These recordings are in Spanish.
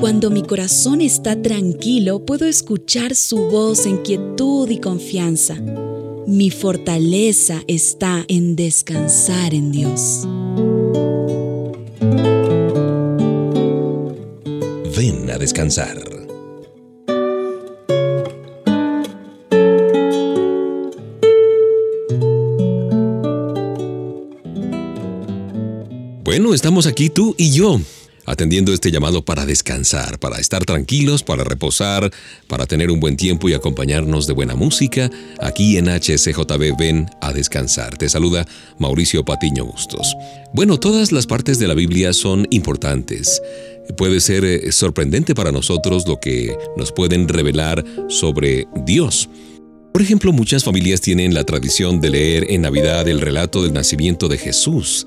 Cuando mi corazón está tranquilo, puedo escuchar su voz en quietud y confianza. Mi fortaleza está en descansar en Dios. Ven a descansar. Bueno, estamos aquí tú y yo, atendiendo este llamado para descansar, para estar tranquilos, para reposar, para tener un buen tiempo y acompañarnos de buena música. Aquí en HCJB ven a descansar. Te saluda Mauricio Patiño Bustos. Bueno, todas las partes de la Biblia son importantes. Puede ser eh, sorprendente para nosotros lo que nos pueden revelar sobre Dios. Por ejemplo, muchas familias tienen la tradición de leer en Navidad el relato del nacimiento de Jesús.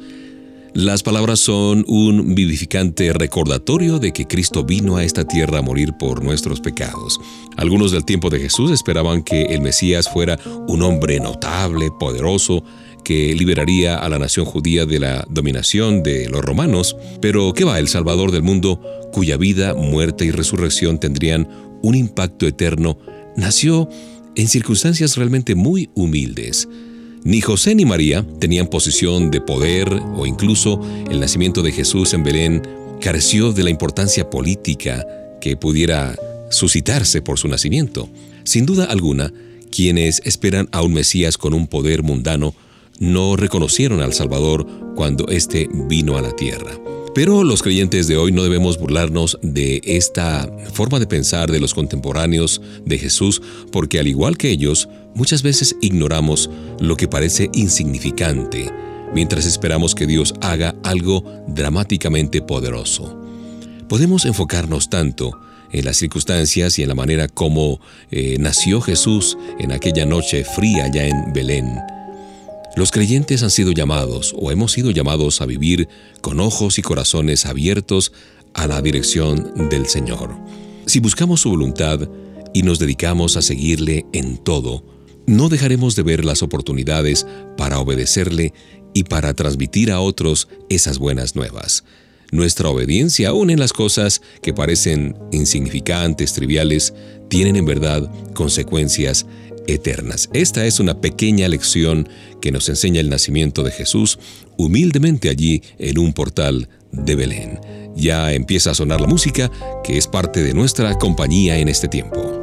Las palabras son un vivificante recordatorio de que Cristo vino a esta tierra a morir por nuestros pecados. Algunos del tiempo de Jesús esperaban que el Mesías fuera un hombre notable, poderoso, que liberaría a la nación judía de la dominación de los romanos, pero ¿qué va el Salvador del mundo, cuya vida, muerte y resurrección tendrían un impacto eterno, nació en circunstancias realmente muy humildes. Ni José ni María tenían posición de poder o incluso el nacimiento de Jesús en Belén careció de la importancia política que pudiera suscitarse por su nacimiento. Sin duda alguna, quienes esperan a un Mesías con un poder mundano no reconocieron al Salvador cuando éste vino a la tierra. Pero los creyentes de hoy no debemos burlarnos de esta forma de pensar de los contemporáneos de Jesús, porque al igual que ellos, muchas veces ignoramos lo que parece insignificante, mientras esperamos que Dios haga algo dramáticamente poderoso. Podemos enfocarnos tanto en las circunstancias y en la manera como eh, nació Jesús en aquella noche fría ya en Belén, los creyentes han sido llamados o hemos sido llamados a vivir con ojos y corazones abiertos a la dirección del Señor. Si buscamos su voluntad y nos dedicamos a seguirle en todo, no dejaremos de ver las oportunidades para obedecerle y para transmitir a otros esas buenas nuevas. Nuestra obediencia, aun en las cosas que parecen insignificantes, triviales, tienen en verdad consecuencias eternas. Esta es una pequeña lección que nos enseña el nacimiento de Jesús humildemente allí en un portal de Belén. Ya empieza a sonar la música que es parte de nuestra compañía en este tiempo.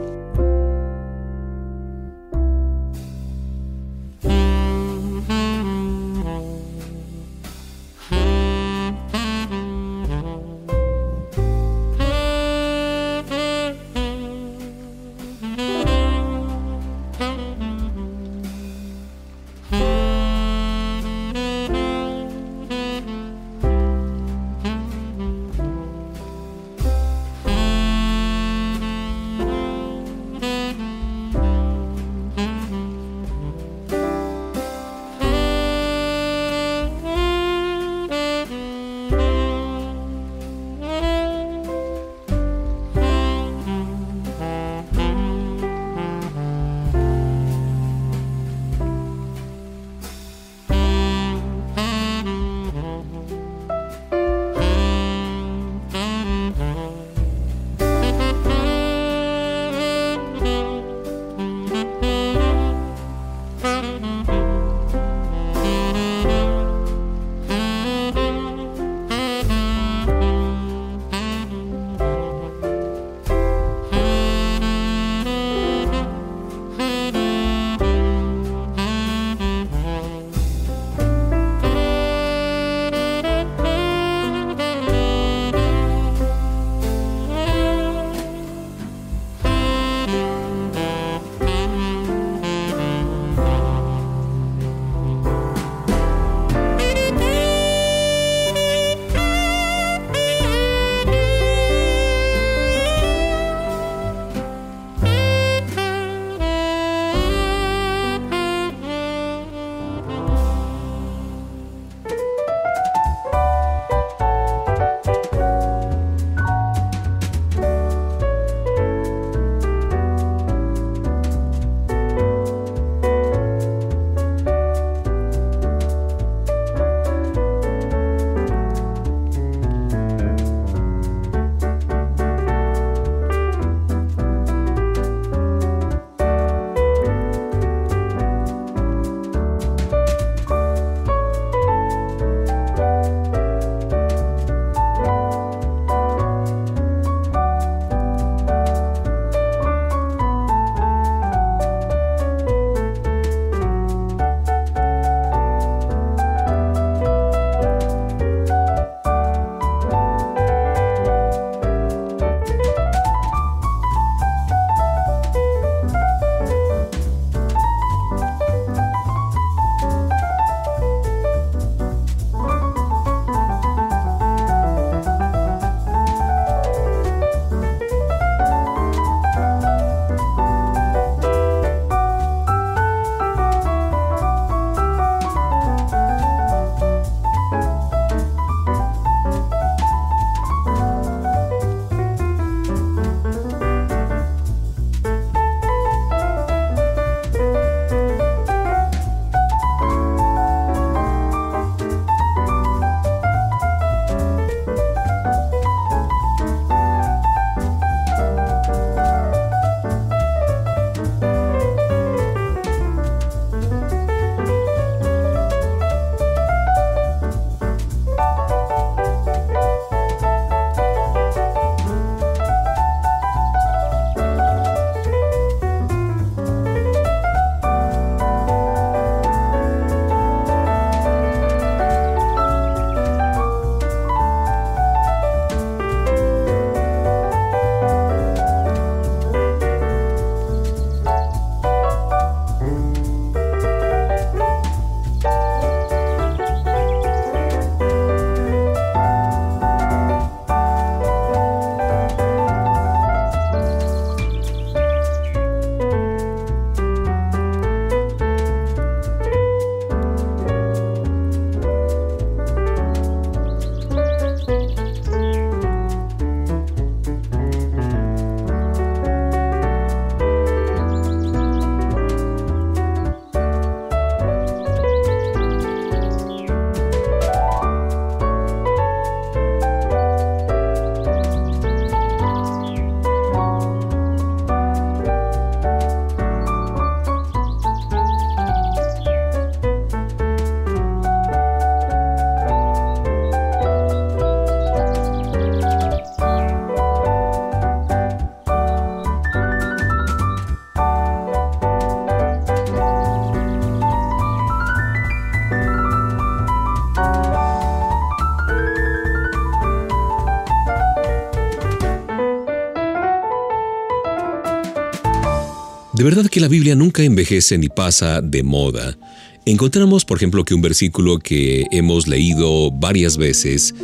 De verdad que la Biblia nunca envejece ni pasa de moda. Encontramos, por ejemplo, que un versículo que hemos leído varias veces,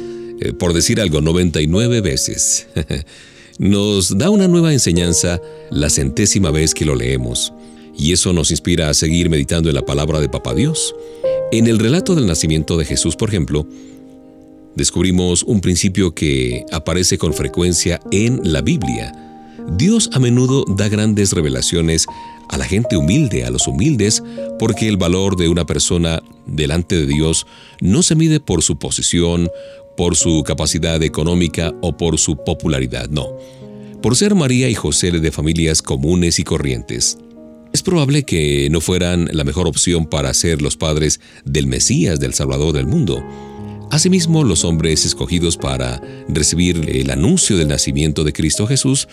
eh, por decir algo, 99 veces, nos da una nueva enseñanza la centésima vez que lo leemos. Y eso nos inspira a seguir meditando en la palabra de Papá Dios. En el relato del nacimiento de Jesús, por ejemplo, descubrimos un principio que aparece con frecuencia en la Biblia. Dios a menudo da grandes revelaciones a la gente humilde, a los humildes, porque el valor de una persona delante de Dios no se mide por su posición, por su capacidad económica o por su popularidad, no. Por ser María y José de familias comunes y corrientes. Es probable que no fueran la mejor opción para ser los padres del Mesías, del Salvador del mundo. Asimismo, los hombres escogidos para recibir el anuncio del nacimiento de Cristo Jesús,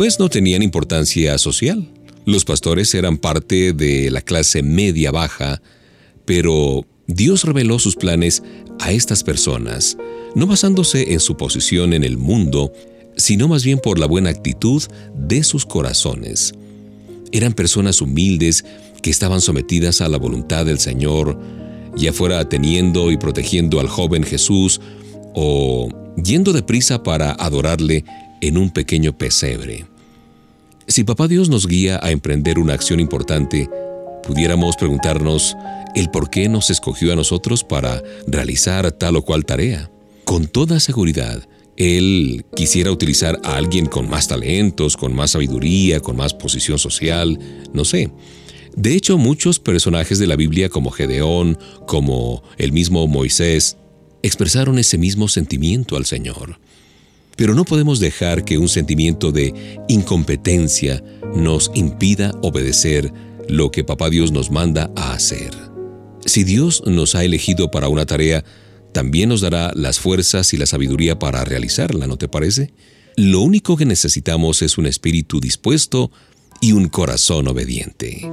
pues no tenían importancia social. Los pastores eran parte de la clase media baja, pero Dios reveló sus planes a estas personas, no basándose en su posición en el mundo, sino más bien por la buena actitud de sus corazones. Eran personas humildes que estaban sometidas a la voluntad del Señor, ya fuera teniendo y protegiendo al joven Jesús o yendo deprisa para adorarle en un pequeño pesebre. Si Papá Dios nos guía a emprender una acción importante, pudiéramos preguntarnos el por qué nos escogió a nosotros para realizar tal o cual tarea. Con toda seguridad, Él quisiera utilizar a alguien con más talentos, con más sabiduría, con más posición social, no sé. De hecho, muchos personajes de la Biblia como Gedeón, como el mismo Moisés, expresaron ese mismo sentimiento al Señor. Pero no podemos dejar que un sentimiento de incompetencia nos impida obedecer lo que Papá Dios nos manda a hacer. Si Dios nos ha elegido para una tarea, también nos dará las fuerzas y la sabiduría para realizarla, ¿no te parece? Lo único que necesitamos es un espíritu dispuesto y un corazón obediente.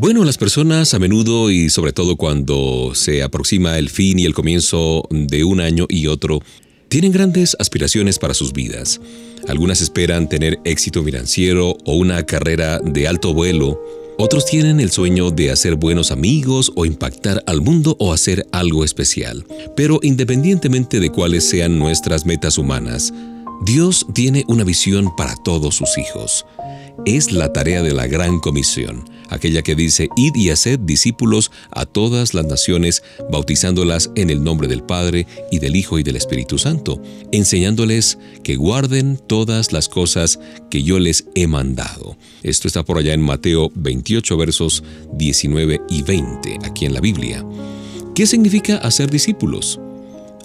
Bueno, las personas a menudo y sobre todo cuando se aproxima el fin y el comienzo de un año y otro, tienen grandes aspiraciones para sus vidas. Algunas esperan tener éxito financiero o una carrera de alto vuelo. Otros tienen el sueño de hacer buenos amigos o impactar al mundo o hacer algo especial. Pero independientemente de cuáles sean nuestras metas humanas, Dios tiene una visión para todos sus hijos. Es la tarea de la gran comisión aquella que dice, Id y haced discípulos a todas las naciones, bautizándolas en el nombre del Padre y del Hijo y del Espíritu Santo, enseñándoles que guarden todas las cosas que yo les he mandado. Esto está por allá en Mateo 28 versos 19 y 20, aquí en la Biblia. ¿Qué significa hacer discípulos?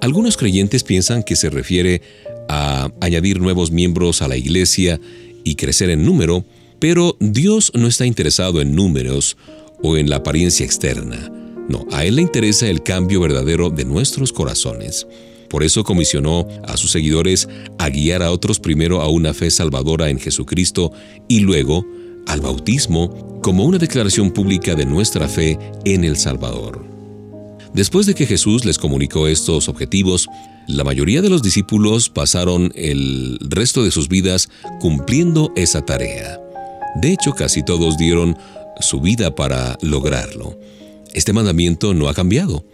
Algunos creyentes piensan que se refiere a añadir nuevos miembros a la iglesia y crecer en número, pero Dios no está interesado en números o en la apariencia externa. No, a Él le interesa el cambio verdadero de nuestros corazones. Por eso comisionó a sus seguidores a guiar a otros primero a una fe salvadora en Jesucristo y luego al bautismo como una declaración pública de nuestra fe en el Salvador. Después de que Jesús les comunicó estos objetivos, la mayoría de los discípulos pasaron el resto de sus vidas cumpliendo esa tarea. De hecho, casi todos dieron su vida para lograrlo. Este mandamiento no ha cambiado.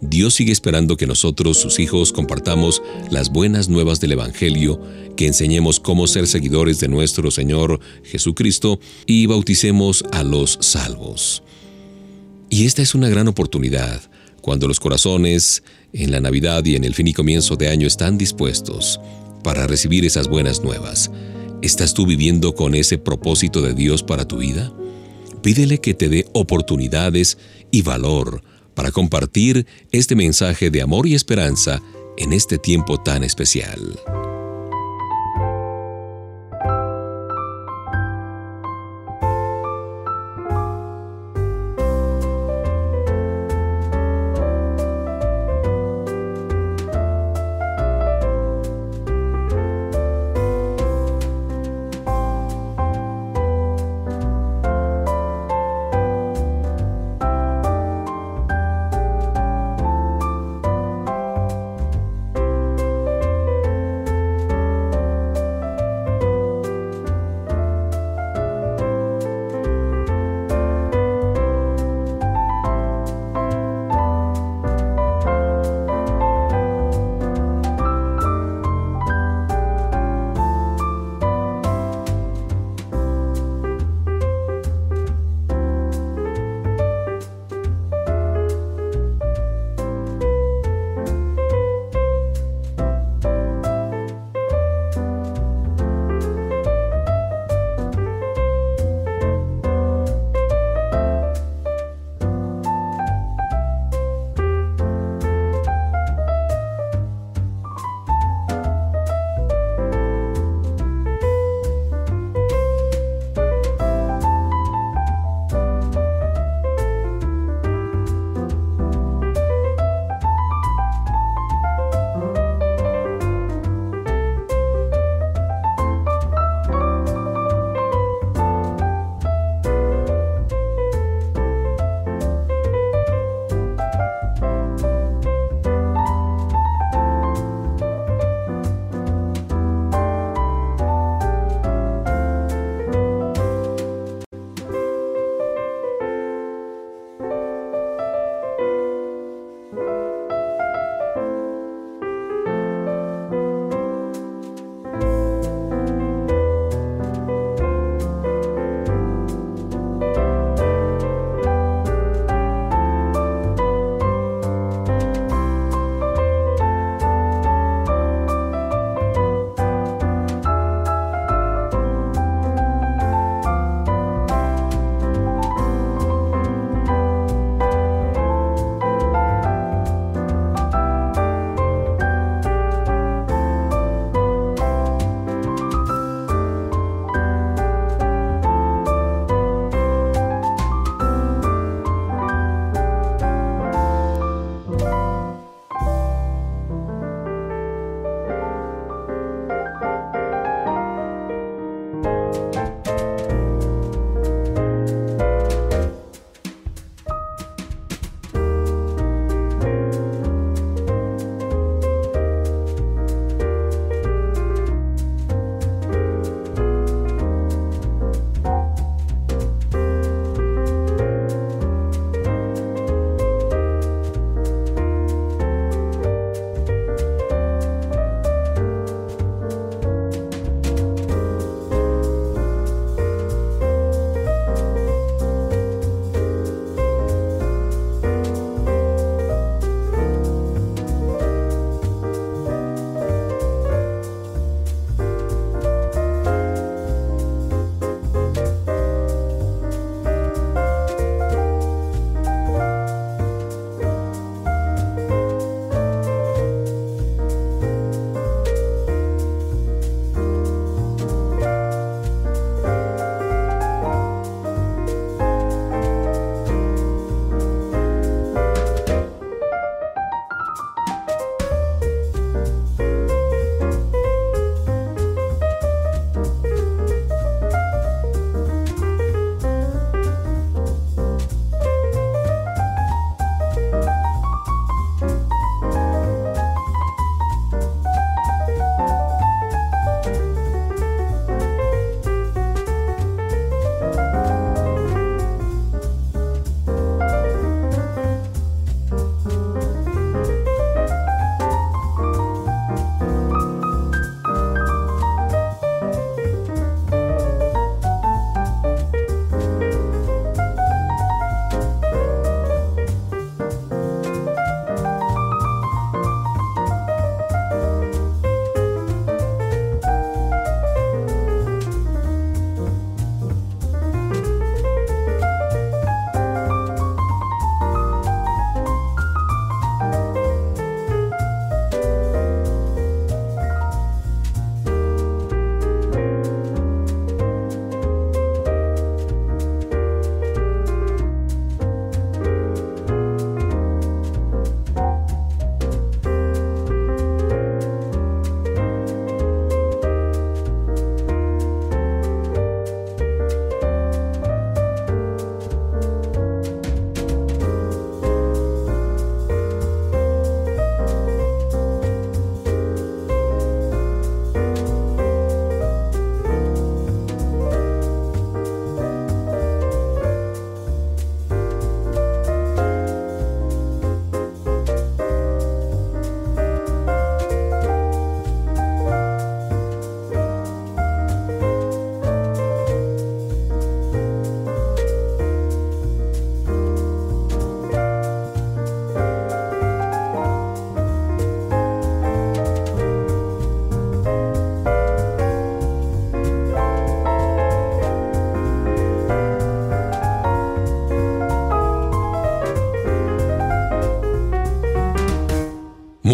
Dios sigue esperando que nosotros, sus hijos, compartamos las buenas nuevas del Evangelio, que enseñemos cómo ser seguidores de nuestro Señor Jesucristo y bauticemos a los salvos. Y esta es una gran oportunidad, cuando los corazones en la Navidad y en el fin y comienzo de año están dispuestos para recibir esas buenas nuevas. ¿Estás tú viviendo con ese propósito de Dios para tu vida? Pídele que te dé oportunidades y valor para compartir este mensaje de amor y esperanza en este tiempo tan especial.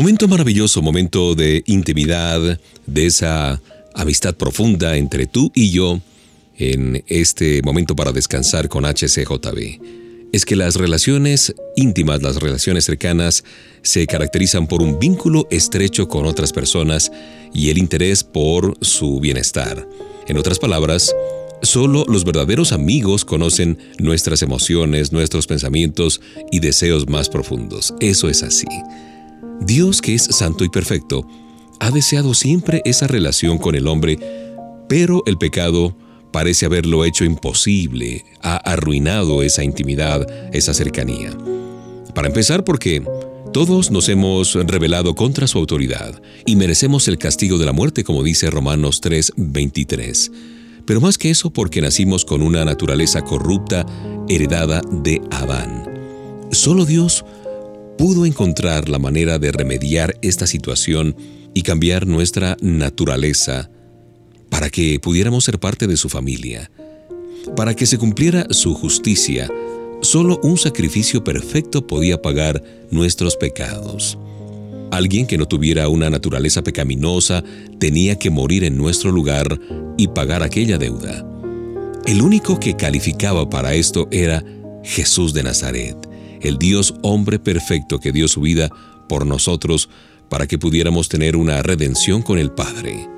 Momento maravilloso, momento de intimidad, de esa amistad profunda entre tú y yo en este momento para descansar con HCJB. Es que las relaciones íntimas, las relaciones cercanas, se caracterizan por un vínculo estrecho con otras personas y el interés por su bienestar. En otras palabras, Solo los verdaderos amigos conocen nuestras emociones, nuestros pensamientos y deseos más profundos. Eso es así. Dios, que es santo y perfecto, ha deseado siempre esa relación con el hombre, pero el pecado parece haberlo hecho imposible, ha arruinado esa intimidad, esa cercanía. Para empezar, porque todos nos hemos rebelado contra su autoridad y merecemos el castigo de la muerte, como dice Romanos 3:23 pero más que eso porque nacimos con una naturaleza corrupta heredada de Adán. Solo Dios pudo encontrar la manera de remediar esta situación y cambiar nuestra naturaleza para que pudiéramos ser parte de su familia. Para que se cumpliera su justicia, solo un sacrificio perfecto podía pagar nuestros pecados. Alguien que no tuviera una naturaleza pecaminosa tenía que morir en nuestro lugar y pagar aquella deuda. El único que calificaba para esto era Jesús de Nazaret, el Dios hombre perfecto que dio su vida por nosotros para que pudiéramos tener una redención con el Padre.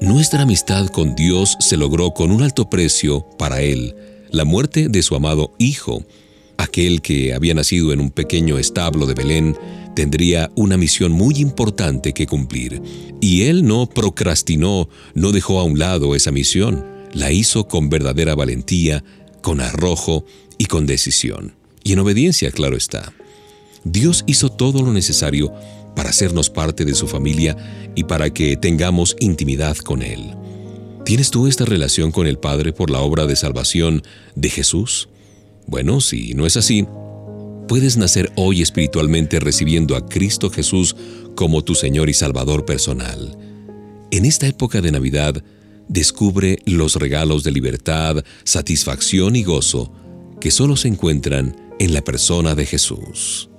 Nuestra amistad con Dios se logró con un alto precio para Él, la muerte de su amado Hijo, aquel que había nacido en un pequeño establo de Belén, tendría una misión muy importante que cumplir, y él no procrastinó, no dejó a un lado esa misión, la hizo con verdadera valentía, con arrojo y con decisión. Y en obediencia, claro está. Dios hizo todo lo necesario para hacernos parte de su familia y para que tengamos intimidad con Él. ¿Tienes tú esta relación con el Padre por la obra de salvación de Jesús? Bueno, si no es así, Puedes nacer hoy espiritualmente recibiendo a Cristo Jesús como tu Señor y Salvador personal. En esta época de Navidad, descubre los regalos de libertad, satisfacción y gozo que solo se encuentran en la persona de Jesús.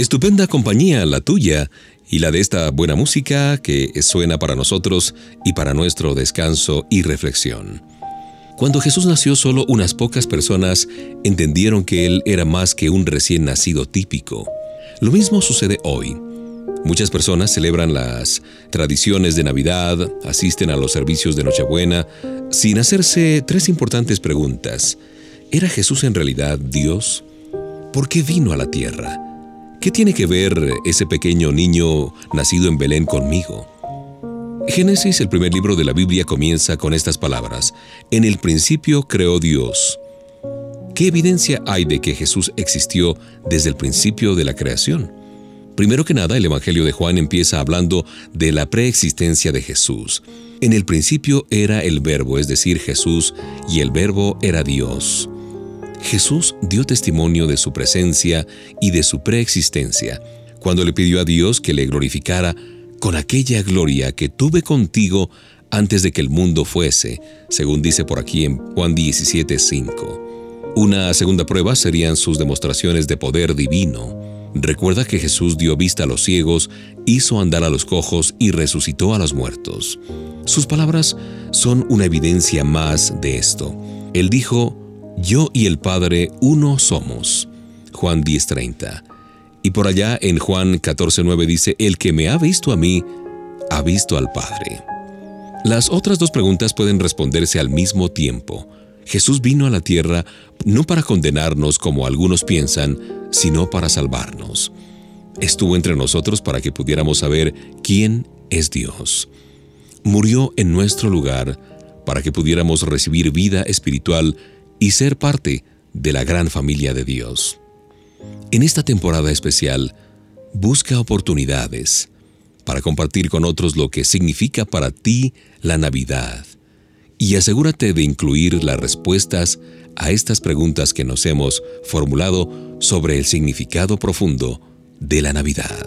Estupenda compañía la tuya y la de esta buena música que suena para nosotros y para nuestro descanso y reflexión. Cuando Jesús nació solo unas pocas personas entendieron que Él era más que un recién nacido típico. Lo mismo sucede hoy. Muchas personas celebran las tradiciones de Navidad, asisten a los servicios de Nochebuena, sin hacerse tres importantes preguntas. ¿Era Jesús en realidad Dios? ¿Por qué vino a la tierra? ¿Qué tiene que ver ese pequeño niño nacido en Belén conmigo? Génesis, el primer libro de la Biblia, comienza con estas palabras. En el principio creó Dios. ¿Qué evidencia hay de que Jesús existió desde el principio de la creación? Primero que nada, el Evangelio de Juan empieza hablando de la preexistencia de Jesús. En el principio era el verbo, es decir, Jesús, y el verbo era Dios. Jesús dio testimonio de su presencia y de su preexistencia cuando le pidió a Dios que le glorificara con aquella gloria que tuve contigo antes de que el mundo fuese, según dice por aquí en Juan 17:5. Una segunda prueba serían sus demostraciones de poder divino. Recuerda que Jesús dio vista a los ciegos, hizo andar a los cojos y resucitó a los muertos. Sus palabras son una evidencia más de esto. Él dijo, yo y el Padre uno somos. Juan 10:30. Y por allá en Juan 14:9 dice, El que me ha visto a mí, ha visto al Padre. Las otras dos preguntas pueden responderse al mismo tiempo. Jesús vino a la tierra no para condenarnos como algunos piensan, sino para salvarnos. Estuvo entre nosotros para que pudiéramos saber quién es Dios. Murió en nuestro lugar para que pudiéramos recibir vida espiritual y ser parte de la gran familia de Dios. En esta temporada especial, busca oportunidades para compartir con otros lo que significa para ti la Navidad y asegúrate de incluir las respuestas a estas preguntas que nos hemos formulado sobre el significado profundo de la Navidad.